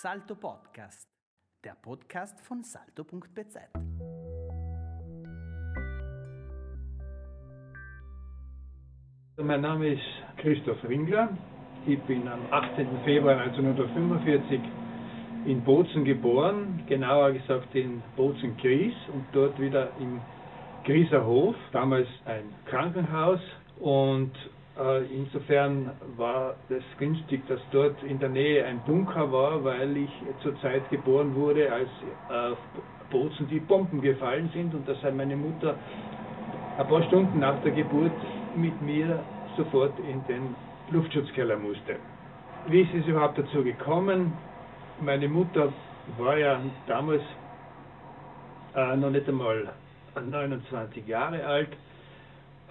Salto Podcast, der Podcast von salto.bz. Mein Name ist Christoph Ringler. Ich bin am 18. Februar 1945 in Bozen geboren, genauer gesagt in Bozen-Gries und dort wieder im Grieser Hof, damals ein Krankenhaus und insofern war es günstig, dass dort in der Nähe ein Bunker war, weil ich zur Zeit geboren wurde, als auf Bozen die Bomben gefallen sind und dass meine Mutter ein paar Stunden nach der Geburt mit mir sofort in den Luftschutzkeller musste. Wie ist es überhaupt dazu gekommen? Meine Mutter war ja damals äh, noch nicht einmal 29 Jahre alt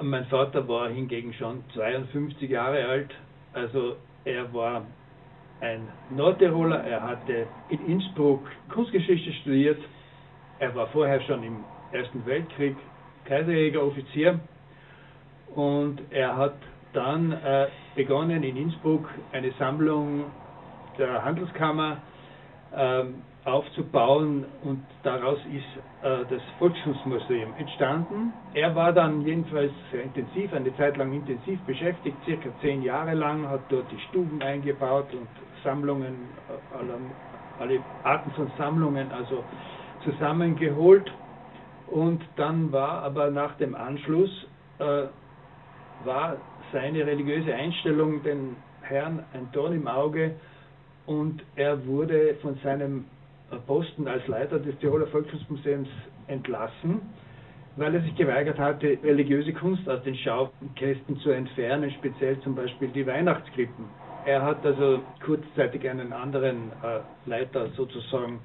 mein Vater war hingegen schon 52 Jahre alt, also er war ein Nordtiroler, er hatte in Innsbruck Kunstgeschichte studiert, er war vorher schon im Ersten Weltkrieg Kaiserjägeroffizier. Und er hat dann äh, begonnen in Innsbruck eine Sammlung der Handelskammer ähm, aufzubauen und daraus ist äh, das Volkskunstmuseum entstanden. Er war dann jedenfalls sehr intensiv, eine Zeit lang intensiv beschäftigt, circa zehn Jahre lang, hat dort die Stuben eingebaut und Sammlungen, äh, alle, alle Arten von Sammlungen also zusammengeholt und dann war aber nach dem Anschluss äh, war seine religiöse Einstellung den Herrn ein Dorn im Auge und er wurde von seinem Posten als Leiter des Tiroler Volkskunstmuseums entlassen, weil er sich geweigert hatte, religiöse Kunst aus den Schaukästen zu entfernen, speziell zum Beispiel die Weihnachtskrippen. Er hat also kurzzeitig einen anderen äh, Leiter sozusagen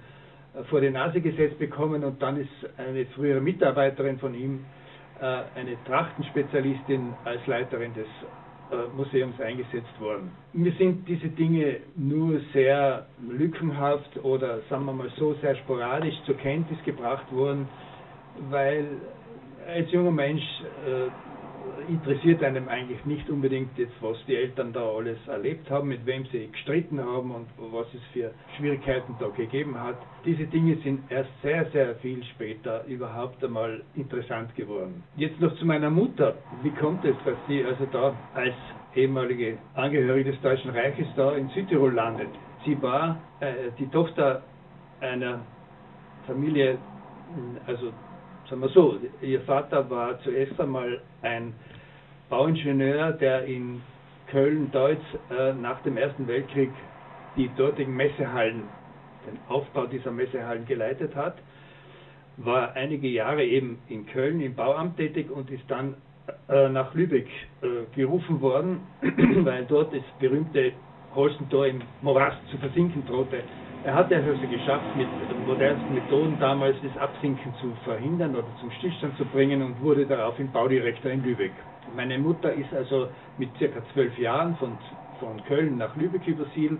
äh, vor die Nase gesetzt bekommen und dann ist eine frühere Mitarbeiterin von ihm, äh, eine Trachtenspezialistin, als Leiterin des äh, Museums eingesetzt worden. Mir sind diese Dinge nur sehr lückenhaft oder sagen wir mal so sehr sporadisch zur Kenntnis gebracht worden, weil als junger Mensch äh, interessiert einem eigentlich nicht unbedingt jetzt, was die Eltern da alles erlebt haben, mit wem sie gestritten haben und was es für Schwierigkeiten da gegeben hat. Diese Dinge sind erst sehr, sehr viel später überhaupt einmal interessant geworden. Jetzt noch zu meiner Mutter. Wie kommt es, dass sie also da als ehemalige Angehörige des Deutschen Reiches da in Südtirol landet? Sie war äh, die Tochter einer Familie, also sagen wir so, ihr Vater war zuerst einmal ein Bauingenieur, der in Köln-Deutz äh, nach dem Ersten Weltkrieg die dortigen Messehallen, den Aufbau dieser Messehallen geleitet hat, war einige Jahre eben in Köln im Bauamt tätig und ist dann äh, nach Lübeck äh, gerufen worden, weil dort das berühmte Holstentor im Morast zu versinken drohte. Er hat es also geschafft, mit modernsten Methoden damals das Absinken zu verhindern oder zum Stillstand zu bringen und wurde daraufhin Baudirektor in Lübeck. Meine Mutter ist also mit circa zwölf Jahren von, von Köln nach Lübeck übersiedelt,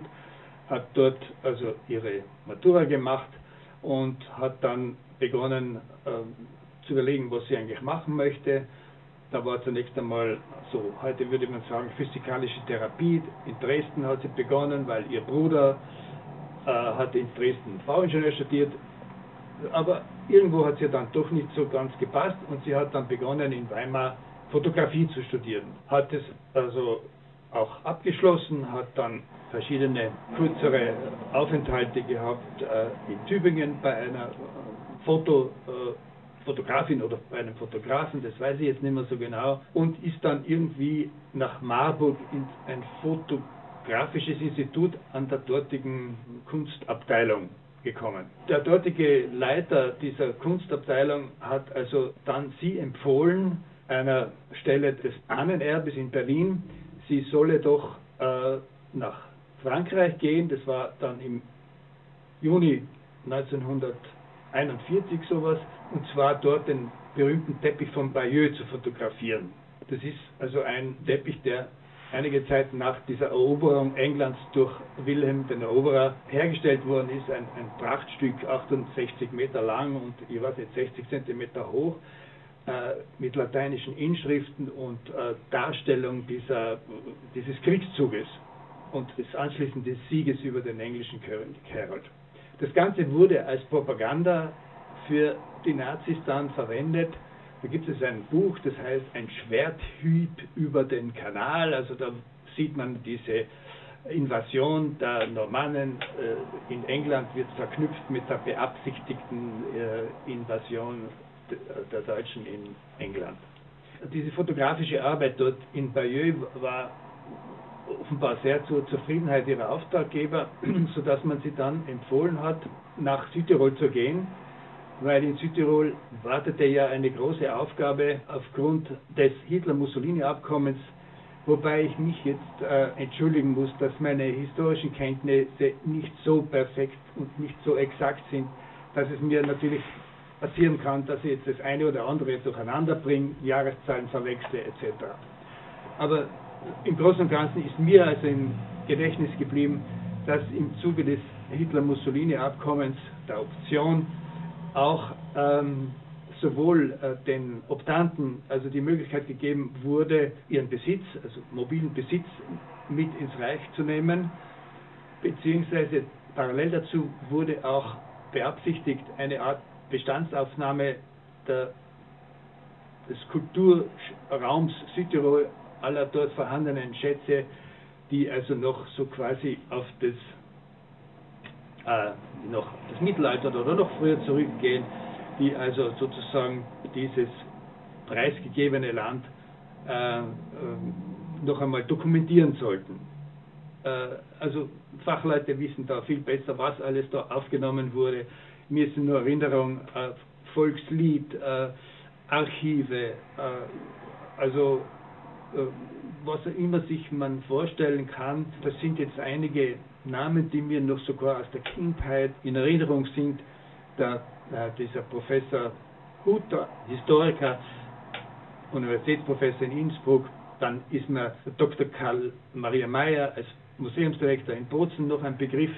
hat dort also ihre Matura gemacht und hat dann begonnen äh, zu überlegen, was sie eigentlich machen möchte. Da war zunächst einmal so, heute würde man sagen, physikalische Therapie. In Dresden hat sie begonnen, weil ihr Bruder hat in Dresden Bauingenieur studiert, aber irgendwo hat sie dann doch nicht so ganz gepasst und sie hat dann begonnen in Weimar Fotografie zu studieren. Hat es also auch abgeschlossen, hat dann verschiedene kürzere Aufenthalte gehabt äh, in Tübingen bei einer äh, Foto, äh, Fotografin oder bei einem Fotografen, das weiß ich jetzt nicht mehr so genau, und ist dann irgendwie nach Marburg in ein Foto Grafisches Institut an der dortigen Kunstabteilung gekommen. Der dortige Leiter dieser Kunstabteilung hat also dann sie empfohlen, einer Stelle des Ahnenerbes in Berlin, sie solle doch äh, nach Frankreich gehen. Das war dann im Juni 1941 sowas, und zwar dort den berühmten Teppich von Bayeux zu fotografieren. Das ist also ein Teppich, der einige Zeit nach dieser Eroberung Englands durch Wilhelm den Eroberer hergestellt worden ist. Ein, ein Prachtstück, 68 Meter lang und ich weiß nicht, 60 Zentimeter hoch, äh, mit lateinischen Inschriften und äh, Darstellung dieser, dieses Kriegszuges. und des anschließenden Sieges über den englischen König Harold. Das Ganze wurde als Propaganda für die Nazis dann verwendet. Da gibt es ein Buch, das heißt Ein Schwerthieb über den Kanal. Also da sieht man diese Invasion der Normannen äh, in England wird verknüpft mit der beabsichtigten äh, Invasion der Deutschen in England. Diese fotografische Arbeit dort in Bayeux war offenbar sehr zur Zufriedenheit ihrer Auftraggeber, sodass man sie dann empfohlen hat, nach Südtirol zu gehen, weil in Südtirol wartete ja eine große Aufgabe aufgrund des Hitler-Mussolini-Abkommens, wobei ich mich jetzt äh, entschuldigen muss, dass meine historischen Kenntnisse nicht so perfekt und nicht so exakt sind, dass es mir natürlich passieren kann, dass ich jetzt das eine oder andere durcheinander bringe, Jahreszahlen verwechsle etc. Aber im Großen und Ganzen ist mir also im Gedächtnis geblieben, dass im Zuge des Hitler-Mussolini-Abkommens der Option auch ähm, sowohl äh, den Optanten also die Möglichkeit gegeben wurde, ihren Besitz, also mobilen Besitz mit ins Reich zu nehmen, beziehungsweise parallel dazu wurde auch beabsichtigt, eine Art Bestandsaufnahme der, des Kulturraums Südtirol aller dort vorhandenen Schätze, die also noch so quasi auf das, äh, noch das Mittelalter oder noch früher zurückgehen, die also sozusagen dieses preisgegebene Land äh, äh, noch einmal dokumentieren sollten. Äh, also Fachleute wissen da viel besser, was alles da aufgenommen wurde. Mir ist nur Erinnerung, äh, Volkslied, äh, Archive, also äh, was immer sich man vorstellen kann. Das sind jetzt einige Namen, die mir noch sogar aus der Kindheit in Erinnerung sind. Der, äh, dieser Professor Hutter, Historiker, Universitätsprofessor in Innsbruck. Dann ist mir Dr. Karl Maria Mayer als Museumsdirektor in Bozen noch ein Begriff.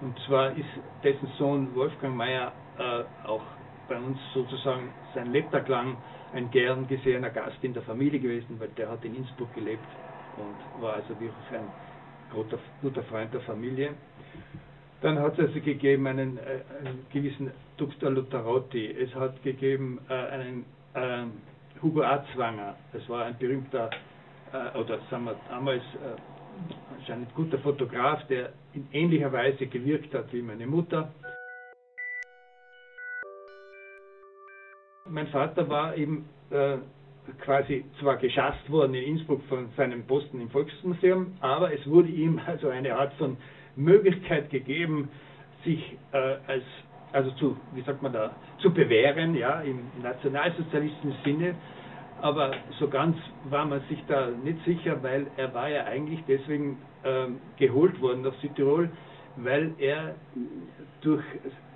Und zwar ist dessen Sohn Wolfgang Mayer äh, auch bei uns sozusagen sein Lebtag lang ein gern gesehener Gast in der Familie gewesen, weil der hat in Innsbruck gelebt und war also wirklich ein guter, guter Freund der Familie. Dann hat es also gegeben einen, äh, einen gewissen Dr. Lutherotti, es hat gegeben äh, einen äh, Hugo Arzwanger, das war ein berühmter, äh, oder sagen wir damals äh, anscheinend guter Fotograf, der in ähnlicher Weise gewirkt hat wie meine Mutter. Mein Vater war eben äh, quasi zwar geschasst worden in Innsbruck von seinem Posten im Volksmuseum, aber es wurde ihm also eine Art von Möglichkeit gegeben, sich äh, als also zu, wie sagt man da, zu bewähren, ja, im nationalsozialistischen Sinne. Aber so ganz war man sich da nicht sicher, weil er war ja eigentlich deswegen ähm, geholt worden nach Südtirol, weil er durch,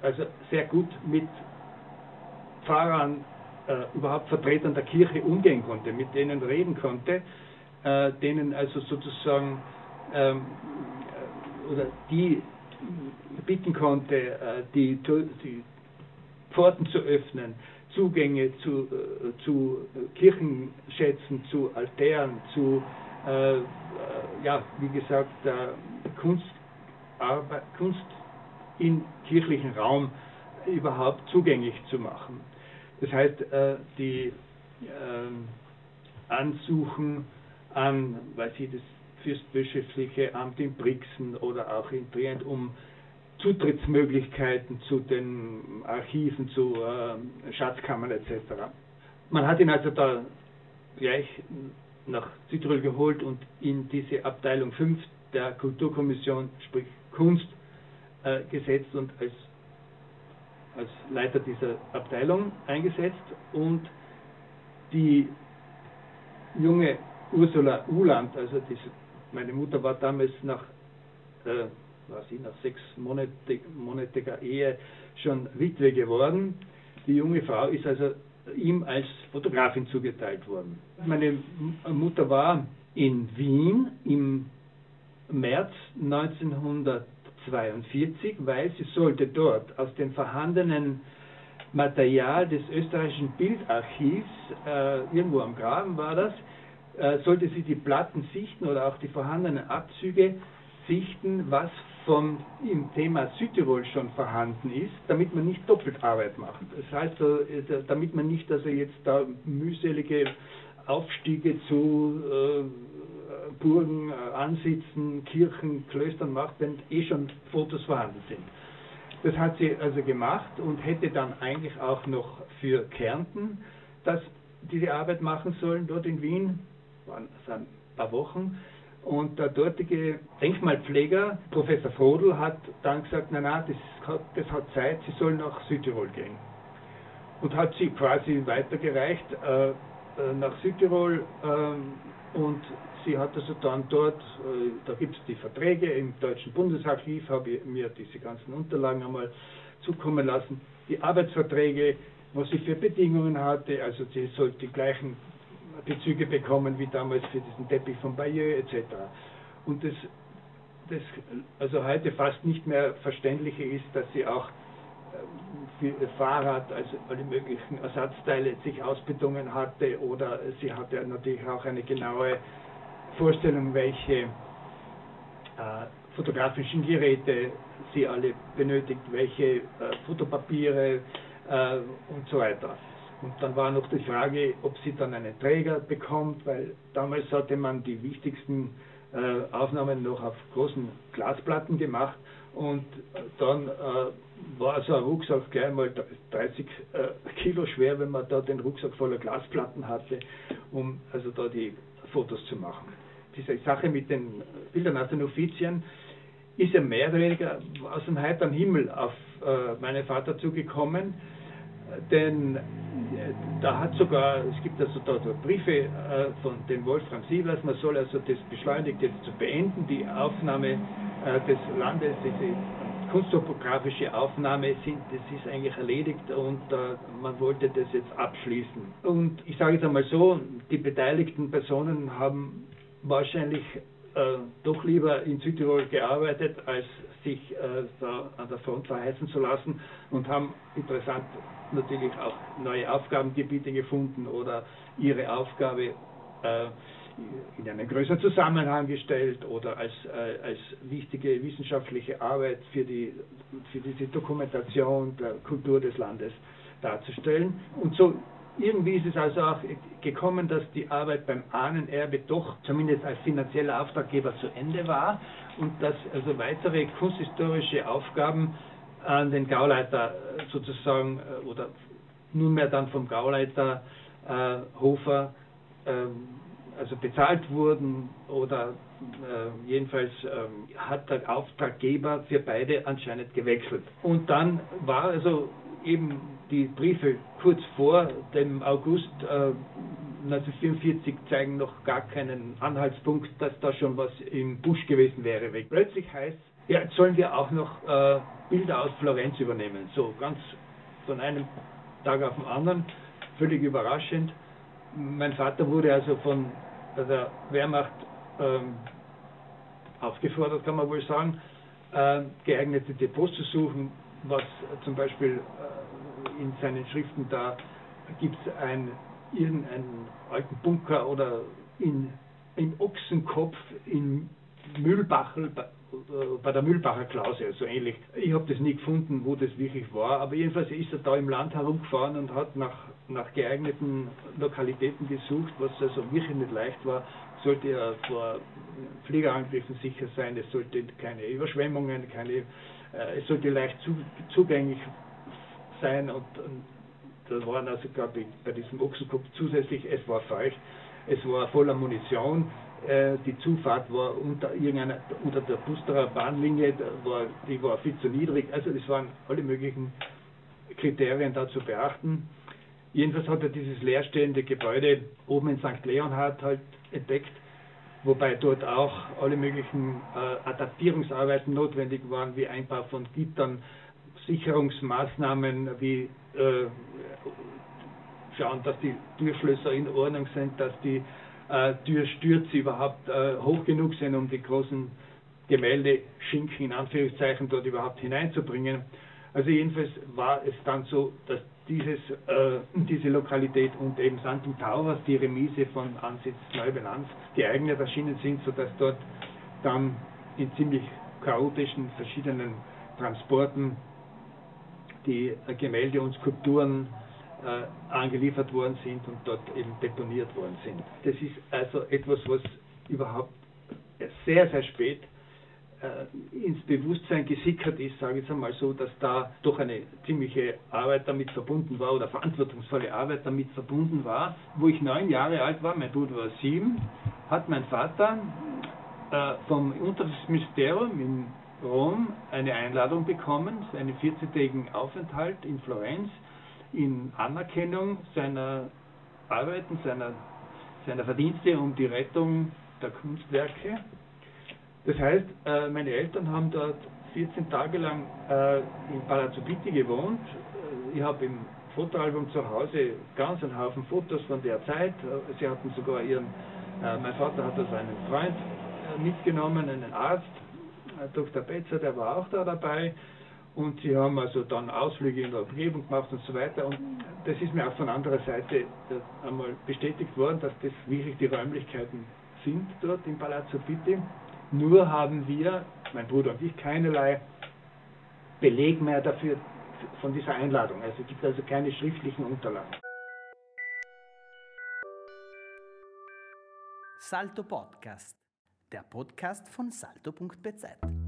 also sehr gut mit Pfarrern, äh, überhaupt Vertretern der Kirche umgehen konnte, mit denen reden konnte, äh, denen also sozusagen ähm, äh, oder die bitten konnte, äh, die, die Pforten zu öffnen, Zugänge zu, äh, zu Kirchenschätzen, zu Altären, zu, äh, ja, wie gesagt, Kunst, Kunst im kirchlichen Raum überhaupt zugänglich zu machen. Das heißt, äh, die ähm, Ansuchen an, weiß ich, das fürstbischöfliche Amt in Brixen oder auch in Trient um Zutrittsmöglichkeiten zu den Archiven, zu äh, Schatzkammern etc. Man hat ihn also da gleich nach Südtirol geholt und in diese Abteilung 5 der Kulturkommission, sprich Kunst, äh, gesetzt und als als Leiter dieser Abteilung eingesetzt und die junge Ursula Uland, also diese, meine Mutter war damals nach, äh, war sie nach sechs Monate, monatiger Ehe schon Witwe geworden. Die junge Frau ist also ihm als Fotografin zugeteilt worden. Meine Mutter war in Wien im März 1900 42, weil sie sollte dort aus dem vorhandenen Material des österreichischen Bildarchivs, äh, irgendwo am Graben war das, äh, sollte sie die Platten sichten oder auch die vorhandenen Abzüge sichten, was vom, im Thema Südtirol schon vorhanden ist, damit man nicht doppelt Arbeit macht. Das heißt, damit man nicht also jetzt da mühselige Aufstiege zu äh, Burgen, äh, Ansitzen, Kirchen, Klöstern macht, wenn eh schon Fotos vorhanden sind. Das hat sie also gemacht und hätte dann eigentlich auch noch für Kärnten das, diese Arbeit machen sollen, dort in Wien, waren es ein paar Wochen. Und der dortige Denkmalpfleger, Professor Frodel, hat dann gesagt, nein, nein, das hat, das hat Zeit, Sie sollen nach Südtirol gehen. Und hat sie quasi weitergereicht äh, äh nach Südtirol äh, und sie hat also dann dort, äh, da gibt es die Verträge im Deutschen Bundesarchiv, habe ich mir diese ganzen Unterlagen einmal zukommen lassen, die Arbeitsverträge, was sie für Bedingungen hatte, also sie sollte die gleichen Bezüge bekommen wie damals für diesen Teppich von Bayeux etc. Und das, das also heute fast nicht mehr verständliche ist, dass sie auch Fahrrad, also alle möglichen Ersatzteile sich ausbedungen hatte oder sie hatte natürlich auch eine genaue Vorstellung, welche äh, fotografischen Geräte sie alle benötigt, welche äh, Fotopapiere äh, und so weiter. Und dann war noch die Frage, ob sie dann einen Träger bekommt, weil damals hatte man die wichtigsten äh, Aufnahmen noch auf großen Glasplatten gemacht und dann äh, war so ein Rucksack gleich mal 30 äh, Kilo schwer, wenn man da den Rucksack voller Glasplatten hatte, um also da die Fotos zu machen. Diese Sache mit den Bildern aus den Offizien ist ja mehr oder weniger aus dem heiteren Himmel auf äh, meinen Vater zugekommen denn äh, da hat sogar, es gibt also da Briefe äh, von dem Wolfram Sievers, man soll also das beschleunigt jetzt zu beenden, die Aufnahme äh, des Landes, diese kunsttopografische Aufnahme sind, das ist eigentlich erledigt und man wollte das jetzt abschließen. Und ich sage jetzt einmal so, die beteiligten Personen haben wahrscheinlich doch lieber in Südtirol gearbeitet, als sich da an der Front verheißen zu lassen und haben interessant natürlich auch neue Aufgabengebiete gefunden oder ihre Aufgabe äh, in einen größeren Zusammenhang gestellt oder als, äh, als wichtige wissenschaftliche Arbeit für, die, für diese Dokumentation der Kultur des Landes darzustellen. Und so irgendwie ist es also auch gekommen, dass die Arbeit beim Ahnenerbe doch zumindest als finanzieller Auftraggeber zu Ende war und dass also weitere kunsthistorische Aufgaben an den Gauleiter sozusagen äh, oder nunmehr dann vom Gauleiter äh, Hofer äh, also bezahlt wurden oder äh, jedenfalls äh, hat der Auftraggeber für beide anscheinend gewechselt. Und dann war also eben die Briefe kurz vor dem August äh, 1944 zeigen noch gar keinen Anhaltspunkt, dass da schon was im Busch gewesen wäre. Plötzlich heißt ja, jetzt sollen wir auch noch äh, Bilder aus Florenz übernehmen. So ganz von einem Tag auf den anderen, völlig überraschend. Mein Vater wurde also von der Wehrmacht ähm, aufgefordert, kann man wohl sagen, äh, geeignete Depots zu suchen, was zum Beispiel äh, in seinen Schriften da gibt es ein, irgendeinen alten Bunker oder in, in Ochsenkopf in Mühlbachel bei der Mühlbacher Klause, also ähnlich. Ich habe das nie gefunden, wo das wirklich war, aber jedenfalls ist er da im Land herumgefahren und hat nach, nach geeigneten Lokalitäten gesucht, was also wirklich nicht leicht war. Sollte er vor Fliegerangriffen sicher sein, es sollte keine Überschwemmungen, keine, äh, es sollte leicht zu, zugänglich sein und, und da waren also, glaube ich, bei diesem Ochsenkopf zusätzlich, es war feucht, es war voller Munition, äh, die Zufahrt war unter irgendeiner, unter der Busterer Bahnlinie, war, die war viel zu niedrig. Also es waren alle möglichen Kriterien da zu beachten. Jedenfalls hat er dieses leerstehende Gebäude oben in St. Leonhard halt entdeckt, wobei dort auch alle möglichen äh, Adaptierungsarbeiten notwendig waren, wie Einbau von Gittern, Sicherungsmaßnahmen, wie äh, schauen, dass die Türschlösser in Ordnung sind, dass die äh, Türstürze überhaupt äh, hoch genug sind, um die großen Gemälde Schinken in Anführungszeichen dort überhaupt hineinzubringen. Also jedenfalls war es dann so, dass dieses, äh, diese Lokalität und eben Santum Tauras, die Remise von Ansitz Neubenanz, geeignet erschienen sind, sodass dort dann in ziemlich chaotischen verschiedenen Transporten die Gemälde und Skulpturen äh, angeliefert worden sind und dort eben deponiert worden sind. Das ist also etwas, was überhaupt sehr, sehr spät äh, ins Bewusstsein gesickert ist, sage ich jetzt einmal so, dass da doch eine ziemliche Arbeit damit verbunden war oder verantwortungsvolle Arbeit damit verbunden war. Wo ich neun Jahre alt war, mein Bruder war sieben, hat mein Vater äh, vom Unterrichtsministerium in Rom eine Einladung bekommen, einen 14-tägigen Aufenthalt in Florenz in Anerkennung seiner Arbeiten, seiner, seiner Verdienste um die Rettung der Kunstwerke. Das heißt, äh, meine Eltern haben dort 14 Tage lang äh, in Palazzo Pitti gewohnt. Äh, ich habe im Fotoalbum zu Hause ganz einen Haufen Fotos von der Zeit. Sie hatten sogar ihren, mein Vater hat also einen Freund mitgenommen, einen Arzt, Dr. Betzer, der war auch da dabei. Und sie haben also dann Ausflüge in der Umgebung gemacht und so weiter. Und das ist mir auch von anderer Seite einmal bestätigt worden, dass das wirklich die Räumlichkeiten sind dort im Palazzo Pitti. Nur haben wir, mein Bruder und ich, keinerlei Beleg mehr dafür von dieser Einladung. Also es gibt also keine schriftlichen Unterlagen. Salto Podcast, der Podcast von salto.bz.